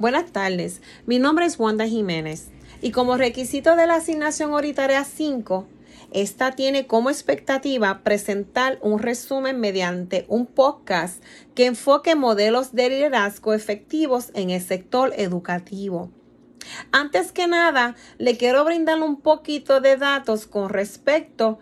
Buenas tardes, mi nombre es Wanda Jiménez y como requisito de la asignación Horitaria 5, esta tiene como expectativa presentar un resumen mediante un podcast que enfoque modelos de liderazgo efectivos en el sector educativo. Antes que nada, le quiero brindar un poquito de datos con respecto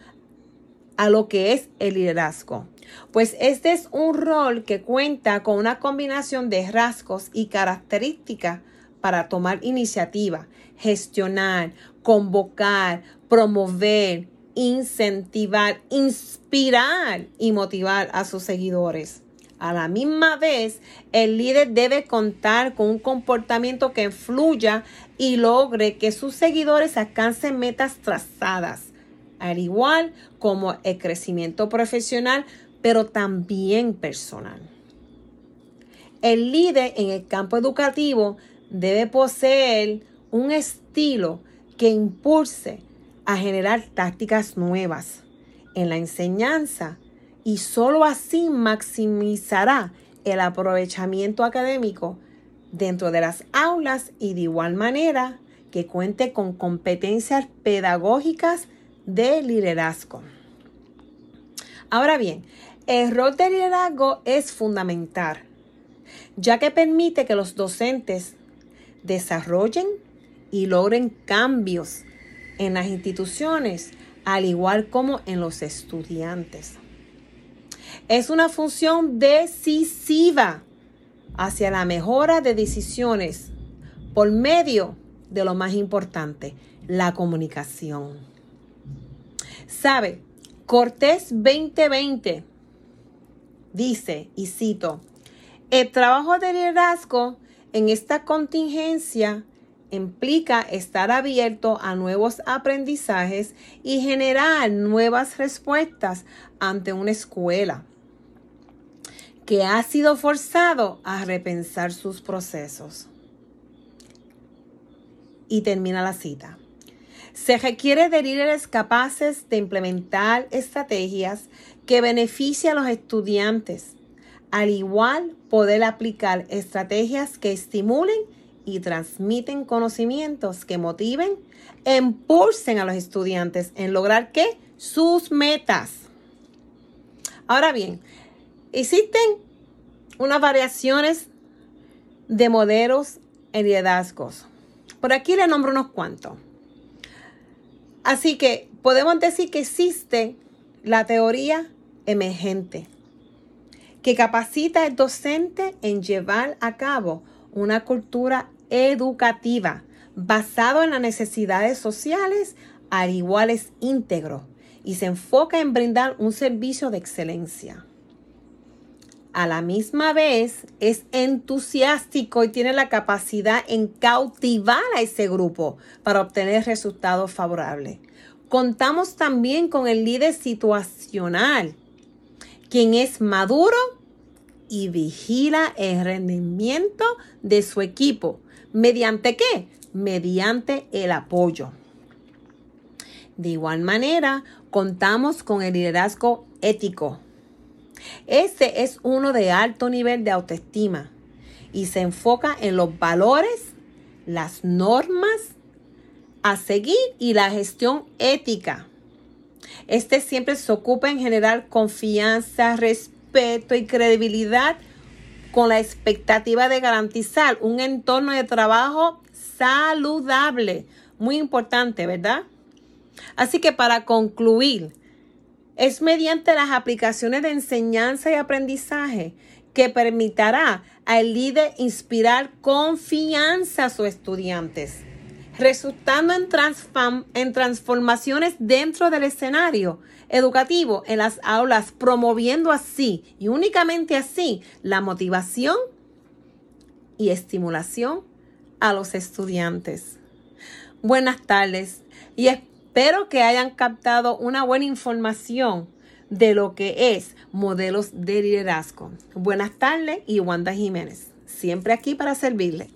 a lo que es el liderazgo. Pues este es un rol que cuenta con una combinación de rasgos y características para tomar iniciativa, gestionar, convocar, promover, incentivar, inspirar y motivar a sus seguidores. A la misma vez, el líder debe contar con un comportamiento que influya y logre que sus seguidores alcancen metas trazadas al igual como el crecimiento profesional, pero también personal. El líder en el campo educativo debe poseer un estilo que impulse a generar tácticas nuevas en la enseñanza y sólo así maximizará el aprovechamiento académico dentro de las aulas y de igual manera que cuente con competencias pedagógicas de liderazgo. Ahora bien, el rol de liderazgo es fundamental, ya que permite que los docentes desarrollen y logren cambios en las instituciones, al igual como en los estudiantes. Es una función decisiva hacia la mejora de decisiones por medio de lo más importante, la comunicación. Sabe, Cortés 2020 dice, y cito, el trabajo de liderazgo en esta contingencia implica estar abierto a nuevos aprendizajes y generar nuevas respuestas ante una escuela que ha sido forzado a repensar sus procesos. Y termina la cita. Se requiere de líderes capaces de implementar estrategias que beneficien a los estudiantes. Al igual, poder aplicar estrategias que estimulen y transmiten conocimientos que motiven, impulsen a los estudiantes en lograr qué? Sus metas. Ahora bien, existen unas variaciones de modelos en liderazgos. Por aquí le nombro unos cuantos. Así que podemos decir que existe la teoría emergente, que capacita al docente en llevar a cabo una cultura educativa basada en las necesidades sociales al igual es íntegro y se enfoca en brindar un servicio de excelencia a la misma vez es entusiástico y tiene la capacidad en cautivar a ese grupo para obtener resultados favorables. Contamos también con el líder situacional, quien es maduro y vigila el rendimiento de su equipo. ¿Mediante qué? Mediante el apoyo. De igual manera, contamos con el liderazgo ético este es uno de alto nivel de autoestima y se enfoca en los valores, las normas a seguir y la gestión ética. Este siempre se ocupa en generar confianza, respeto y credibilidad con la expectativa de garantizar un entorno de trabajo saludable. Muy importante, ¿verdad? Así que para concluir, es mediante las aplicaciones de enseñanza y aprendizaje que permitirá al líder inspirar confianza a sus estudiantes, resultando en, transformaciones dentro del escenario educativo en las aulas, promoviendo así y únicamente así la motivación y estimulación a los estudiantes. Buenas tardes y Espero que hayan captado una buena información de lo que es modelos de liderazgo. Buenas tardes y Wanda Jiménez, siempre aquí para servirle.